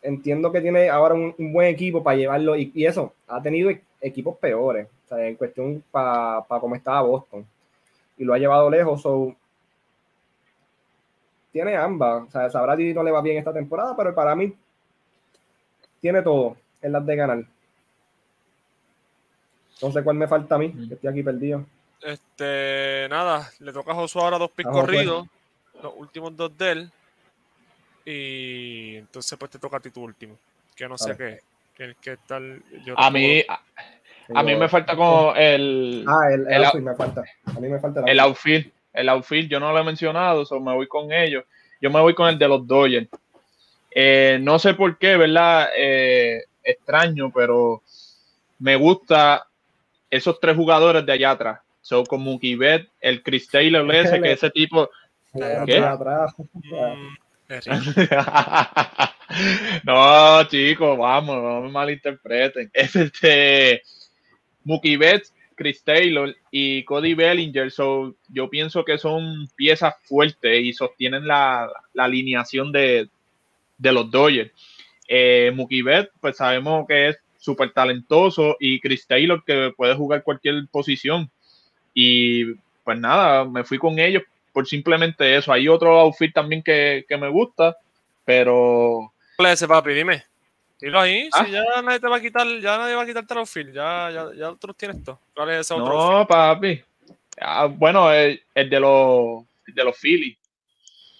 entiendo que tiene ahora un, un buen equipo para llevarlo y, y eso, ha tenido e- equipos peores, sea, en cuestión para pa cómo estaba Boston y lo ha llevado lejos. So, tiene ambas, o sea, sabrá si no le va bien esta temporada, pero para mí tiene todo en las de ganar. Entonces, ¿cuál me falta a mí? Que estoy aquí perdido. Este, nada, le toca a Josué ahora dos A Josué. corridos, los últimos dos de él. Y entonces pues te toca a ti tu último. Que no sé qué. Tienes que estar. yo a mí, a, mí me falta como el, Ah, el, el el- outfit me falta. A mí me falta el outfield. El outfield yo no lo he mencionado, so me voy con ellos. Yo me voy con el de los Dodgers. Eh, no sé por qué, ¿verdad? Eh, extraño, pero me gusta esos tres jugadores de allá atrás. So, como Betts, el Chris Taylor ese, que ese tipo... Atrás, ¿Qué? (laughs) no, chicos, vamos, no me malinterpreten. Es (laughs) este Mookie Betts, Chris Taylor y Cody Bellinger. So, yo pienso que son piezas fuertes y sostienen la, la alineación de, de los Dodgers. Eh, Mookie Betts, pues sabemos que es súper talentoso y Chris Taylor que puede jugar cualquier posición. Y pues nada, me fui con ellos por simplemente eso. Hay otro outfit también que, que me gusta, pero ¿Cuál es ese, papi? Dime. Dilo ahí, Ah. si ya nadie te va a quitar, ya nadie va a quitarte el outfit, ya, ya, ya otros tienes todo. ¿Cuál es ese otro outfit? no, papi. Ah, bueno, el, el de los el de los Phillies.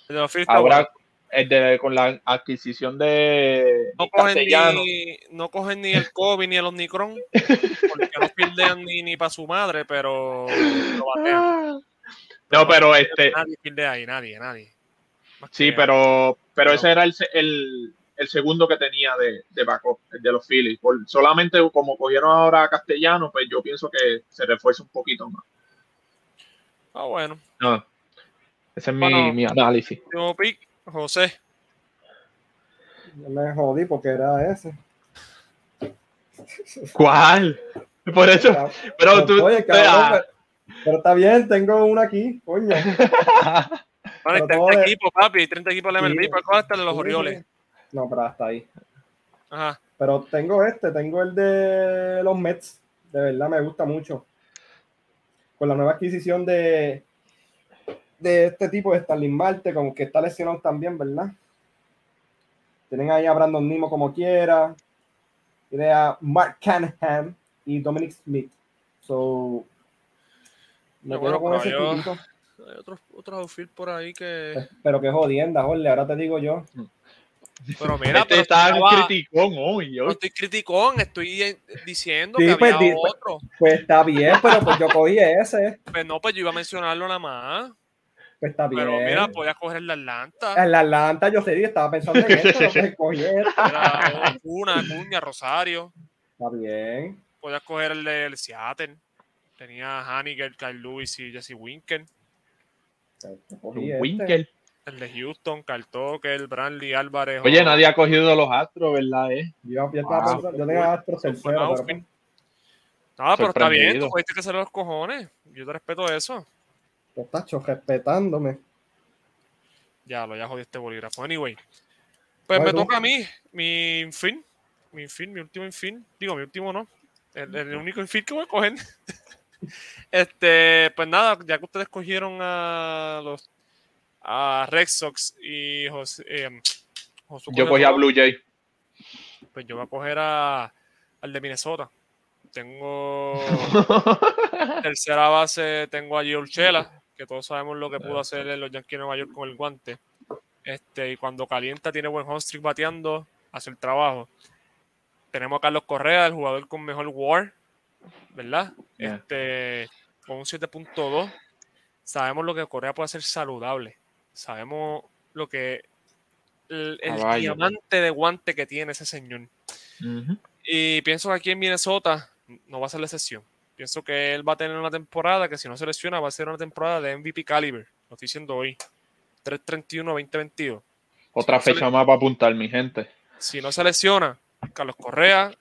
El de los está Ahora bueno. el de con la adquisición de, no cogen, ni, no cogen ni el Kobe ni el Omnicron, porque no fildean ni, ni para su madre, pero lo batean. No, pero este, Nadie fildea ahí, nadie, nadie. Más sí, pero, pero No. ese era el, el, el segundo que tenía de, de backup, el de los Phillies. Por, solamente como cogieron ahora a Castellano, pues yo pienso que se refuerza un poquito más. Ah, bueno. No, ese es mi, Bueno. mi análisis. Último pick, José. Yo me jodí porque era ese. ¿Cuál? Por eso, pero tú, Oye, cabrón, ah, pero, pero está bien, tengo una aquí, coño. Bueno, hay Pero 30 todo de- equipos, papi, hay 30 equipos de la MLB, Sí. ¿para cuál está el de los Sí, Orioles? sí. No, pero hasta ahí. Ajá. Pero tengo este, tengo el de los Mets. De verdad me gusta mucho. Con la nueva adquisición de, de este tipo de Starling Marte, como que está lesionado también, ¿verdad? Tienen ahí a Brandon Nimo como quiera. Tiene a Mark Canahan y Dominic Smith. So, me quedo bueno, con ese tipito. Hay otros otros outfield por ahí que. Pero qué jodienda, Jorge, ahora te digo yo. Pero mira, este pero está estaba- criticón hoy. no estoy criticón, estoy diciendo Sí, que pues, había di- pues- otro. Pues está bien, pero pues yo cogí ese. Pues no, pues yo iba a mencionarlo nada más. Pues está bien. Pero mira, podías coger el de Atlanta. En la Atlanta yo sé, estaba pensando en esto, pero pues (laughs) cogí. Era una, Cuña, Rosario. Está bien. Podías coger el de Seattle. Tenía a Haniger, Kyle Lewis y Jesse Winker. Este. Winkel. El de Houston, Carl Tucker, Brantley, Álvarez. Oye, nadie ha cogido los astros, ¿verdad? Eh? Yo, yo estaba Wow. pensando, yo tenía Astros Eso fue tercero, pero pues, No, pero está bien, tú pudiste que hacer los cojones. Yo te respeto eso. estás cho- respetándome. Ya lo ya jodí este bolígrafo. Anyway. Pues me toca a mí, mi infin. Mi infin, mi último infin. Digo, mi último no. El, el único infin que voy a coger. (laughs) este, pues nada, ya que ustedes cogieron a los a Red Sox y José, eh, Josu Yo cogí a Blue Jay. Pues yo voy a coger a, al de Minnesota. Tengo (laughs) tercera base, tengo a Gio Urshela, que todos sabemos lo que pudo hacer en los Yankees de Nueva York con el guante. Este, y cuando calienta, tiene buen home streak bateando, hace el trabajo. Tenemos a Carlos Correa, el jugador con mejor WAR, ¿verdad? Yeah. Este, con un 7.2. Sabemos lo que Correa puede hacer saludable. Sabemos lo que el, el diamante de guante que tiene ese señor. Y pienso que aquí en Minnesota no va a ser la excepción. Pienso que él va a tener una temporada que si no se lesiona va a ser una temporada de MVP caliber. Lo estoy diciendo hoy. 3-31-2022. Otra No se fecha más para apuntar, mi gente. Si no se lesiona, Carlos Correa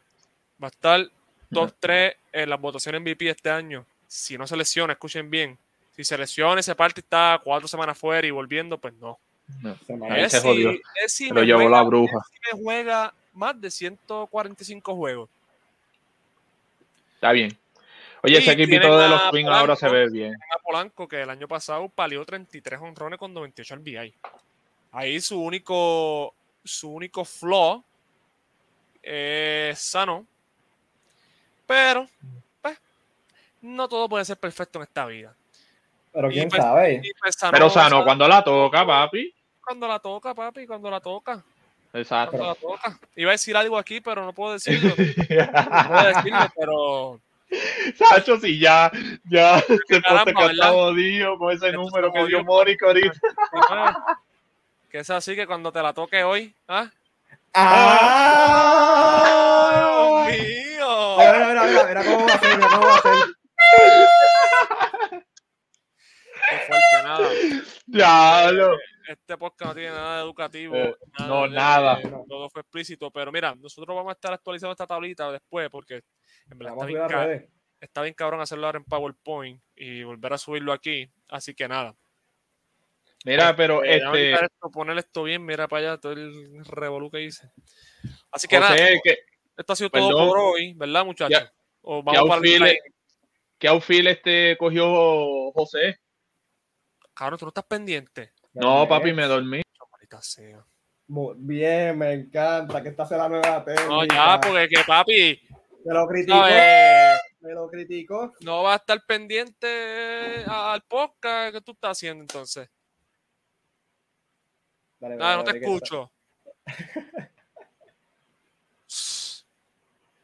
va a estar top 3 en las votaciones MVP este año. Si no se lesiona, escuchen bien. Si se lesiona y se parte y está cuatro semanas fuera y volviendo, pues no. Es se si- jodió. es si Se lo me llevó juega- la bruja. me juega más de 145 juegos. Está bien. Oye, ese equipito de los Twins ahora se ve bien. a Polanco que el año pasado palió 33 honrones con 98 RBI. Ahí su único su único flaw es sano. Pero pues, no todo puede ser perfecto en esta vida. Pero quién pues- sabe. Pues Sano- Pero Sano, cuando la toca, papi. cuando la toca, papi, cuando la toca, Exacto. cuando la toca. Iba a decir algo aquí, pero no puedo decirlo. (laughs) No puedo decirlo, pero Sacho, sí, ya, ya se puso jodido con ese Esto número que dio. Mónica ahorita. (laughs) que es así que cuando te la toque hoy, ¿ah? ¡Ah! ¡Dios mío! Mira, mira, mira, mira cómo va a ser, mira cómo va a ser. Qué fuerte, nada. Diablo. Este podcast no tiene nada de educativo. Eh, no, de- nada. Todo fue explícito. Pero mira, nosotros vamos a estar actualizando esta tablita después porque en verdad está bien, está cabrón hacerlo ahora en PowerPoint y volver a subirlo aquí. Así que nada. Mira, pero Eh, este, esto, poner esto bien, mira para allá todo el revolú que hice. Así que nada, que esto ha sido todo por hoy, ¿verdad, muchachos? Ya- O ¿qué vamos. ¿Qué outfield este cogió José? Cabrón, tú no estás pendiente. No, papi, me dormí. Maldita sea. Muy bien, me encanta que esta sea la nueva técnica. No, ya, porque que papi, Me lo criticó. no, eh, Me lo criticó. no va a estar pendiente al podcast que tú estás haciendo entonces. Dale, dale, no te escucho.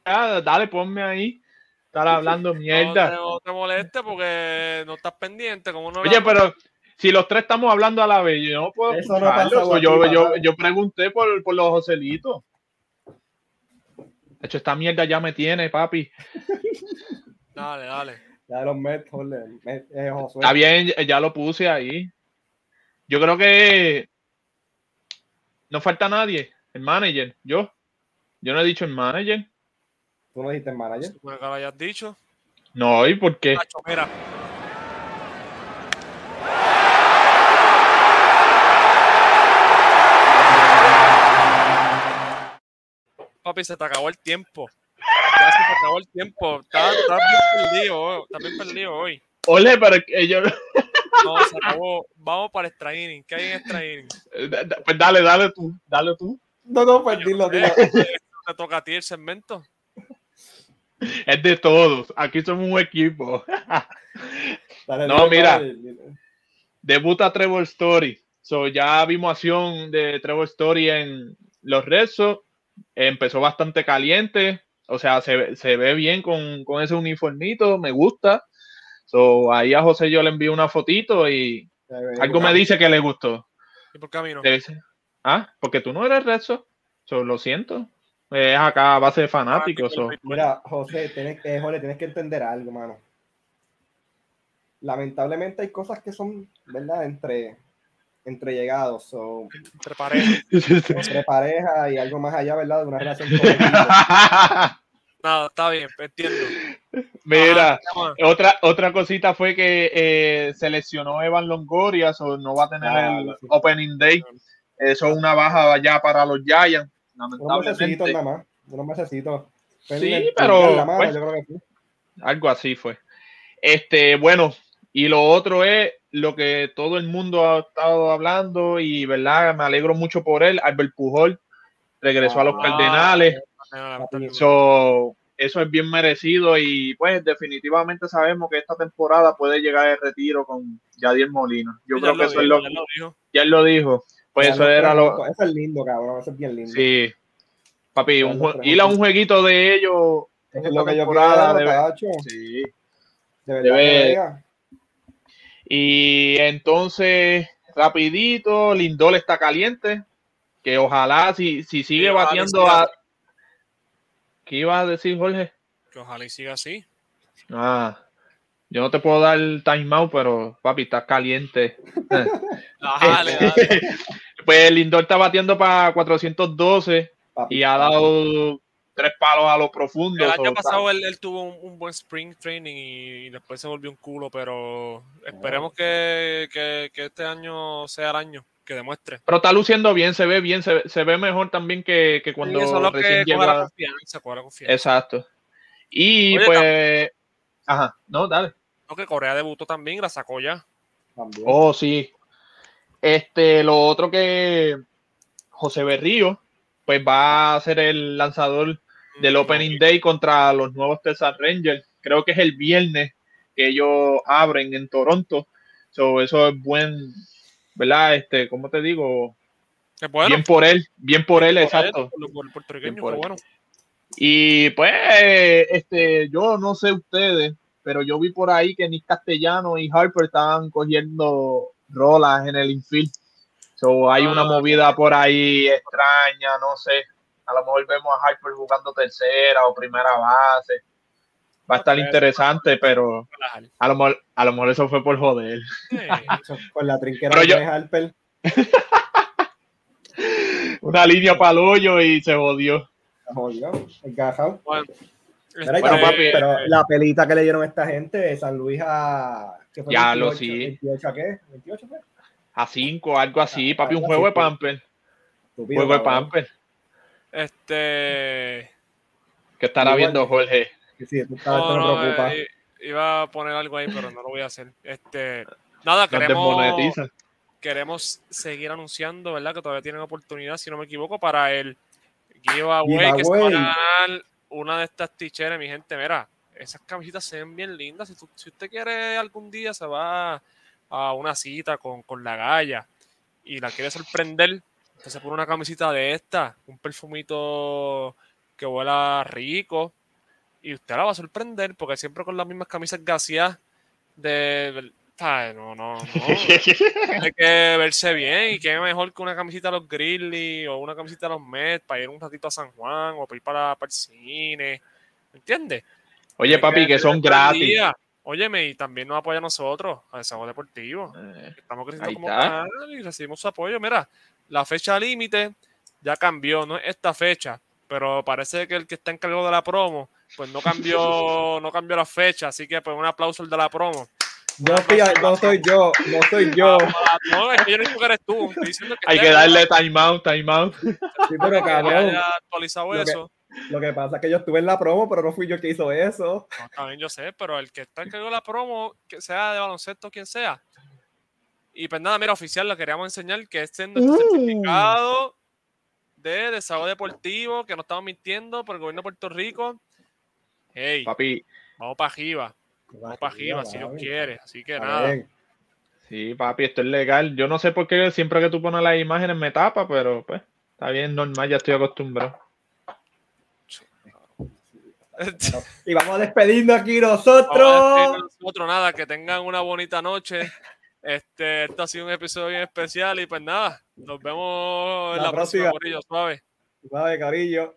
Ah, (laughs) dale, ponme ahí. Estar (laughs) hablando No te, mierda. no te moleste porque no estás pendiente. Como no Oye, pero si los tres estamos hablando a la vez, yo no puedo Eso no pasa yo, yo, pregunté por, por los Joselitos. De hecho, esta mierda ya me tiene, papi. Dale, dale. Ya de los Mets, eh, Josué. Está bien, ya lo puse ahí. Yo creo que no falta nadie. El manager, yo. Yo no he dicho el manager. Tú no dijiste manager. Bueno, que lo hayas dicho. No, ¿y por qué? Nacho, mira. Papi, se te acabó el tiempo. Ya se te acabó el tiempo. Estás, estás bien perdido, hoy. estás bien perdido hoy. Ole, pero yo. No, se acabó. Vamos para extra inning. ¿Qué hay en extra inning? Pues dale, dale tú, dale tú. No, no, pues dilo, dilo. Te toca a ti el segmento. Es de todos. Aquí somos un equipo. (laughs) Dale, No, mira. dale. Debuta Trevor Story. So, ya vimos acción de Trevor Story en los Rezos. Empezó bastante caliente. O sea, se, ve- se ve bien con, con ese uniformito. Me gusta. So, ahí a José yo le envío una fotito y algo me dice que le gustó. ¿Y por qué a mí no? Ah, porque tú no eres Rezo. So, lo siento. Es acá a base de fanáticos. so. Mira, José, tienes, eh, Jorge, tienes que entender algo, mano. Lamentablemente hay cosas que son, ¿verdad? Entre, entre llegados, o Entre parejas. (laughs) entre pareja y algo más allá, ¿verdad? De una relación. (laughs) Nada, está bien, entiendo. Mira, otra, otra cosita fue que eh, seleccionó Evan Longoria, so no va a tener Ah, el sí. Opening Day. Eso es una baja ya para los Giants, lamentablemente. nada más, unos mesecitos. Sí, pero, mano, pues, yo creo que sí. Algo así fue. Este, bueno, y lo otro es lo que todo el mundo ha estado hablando y, ¿verdad? Me alegro mucho por él. Albert Pujol regresó a los Ah. Cardenales. Ah, So, eso es bien merecido y pues definitivamente sabemos que esta temporada puede llegar el retiro con Yadier Molina. Yo Ya creo que eso es dijo, lo ya lo dijo. ya él lo dijo. Pues Ya eso era lo. Eso es lindo, cabrón. Eso es bien lindo. sí. Papi, un jue- ir a un jueguito de ellos es lo que yo quiero, sí. De verdad debe- que. Y entonces, rapidito, Lindol está caliente. Que ojalá si, si sigue siga a. ¿Qué iba a decir, Jorge? Que ojalá y siga así. Ah, yo no te puedo dar el timeout, pero papi, estás caliente. Ajá, (laughs) dale, (laughs) dale. pues Lindor está batiendo para 412 Papi, y ha dado tres palos a lo profundo. El año pasado él, él tuvo un, un buen spring training y, después se volvió un culo, pero esperemos que, que- que este año sea el año, que demuestre. Pero está luciendo bien, se ve bien, se, ve- se ve mejor también que, que cuando Y eso es lo recién que coge la confianza, la confianza. Exacto. Y Oye, pues. Ajá, no, dale. No, que Corea debutó también la sacó ya. también. Oh, sí. Este, lo otro que José Berrío, pues va a ser el lanzador del Opening Day contra los nuevos Texas Rangers. Creo que es el viernes que ellos abren en Toronto. So, eso es buen, ¿verdad? Este, ¿cómo te digo? Bueno. bien por él, bien por él, por exacto. Por, por el puertorriqueño, por él. bueno. Y pues, este, yo no sé ustedes, pero yo vi por ahí que Nick Castellano y Harper estaban cogiendo rolas en el infield. So, hay una Ah. movida por ahí extraña, no sé. A lo mejor vemos a Harper jugando tercera o primera base. Va a estar interesante, pero a lo mejor, a lo mejor eso fue por joder. Eh, (laughs) Eso, Con la trinquera Pero de yo- Harper. (laughs) Una línea para el hoyo y se jodió. Jodió, encajado. bueno, y Bueno, papi. pero la pelita que le dieron a esta gente de San Luis a. ¿qué fue? Ya lo 28, sí. 28 a qué? ¿28 fue? A cinco, algo así, Ah, papi, un algo juego de pues. pamper. Juego de pamper. Este. Que estará Igual. viendo Jorge. Sí, no, no, preocupa. eh, iba a poner algo ahí, pero no lo voy a hacer. Este, nada, queremos, queremos seguir anunciando, ¿verdad? Que todavía tienen oportunidad, si no me equivoco, para el giveaway, que se van a ganar una de estas ticheras, mi gente. Mira, esas camisetas se ven bien lindas. Si, tú- si usted quiere algún día se va a una cita con, con la galla y la quiere sorprender, usted se pone una camisita de esta, un perfumito que huela rico y usted la va a sorprender porque siempre con las mismas camisas gaseadas de... ¿sabes? No, no, no. (laughs) Hay que verse bien y qué mejor que una camisita de los Grizzlies o una camisita de los Mets para ir un ratito a San Juan o para ir para, para el cine. ¿Me entiendes? Oye, Hay papi, que son gratis. día. Óyeme, y también nos apoya a nosotros, a Desahogo Deportivo. Eh, Estamos creciendo como canal y recibimos su apoyo. Mira, la fecha límite ya cambió, no es esta fecha, pero parece que el que está encargado de la promo, pues no cambió, (laughs) no cambió la fecha, así que pues un aplauso al de la promo. No, estoy- no soy yo, no soy yo. Ah, No, es que yo no digo que eres tú, estoy diciendo que Hay que darle time out, time out. Sí, pero cabrón, actualizado Lo que- eso. lo que pasa es que yo estuve en la promo, pero no fui yo que hizo eso. No, también yo sé, pero el que está encargado de la promo, que sea de baloncesto, quien sea. Y pues nada, mira, oficial, le queríamos enseñar que este es nuestro Uh. certificado de desahogo deportivo, que no estamos mintiendo por el gobierno de Puerto Rico. Hey, Papi, vamos para arriba, vamos para arriba, si Dios quiere. Así que nada. Sí, papi, esto es legal. Yo no sé por qué siempre que tú pones las imágenes me tapa, pero pues está bien, normal, ya estoy acostumbrado. Y vamos a despedirnos aquí Vamos a despedirnos nosotros. nosotros, nada, que tengan una bonita noche. Este, esto ha sido un episodio bien especial y pues nada, nos vemos en La la, próxima, próxima. Corillo, suave. Vale, carillo.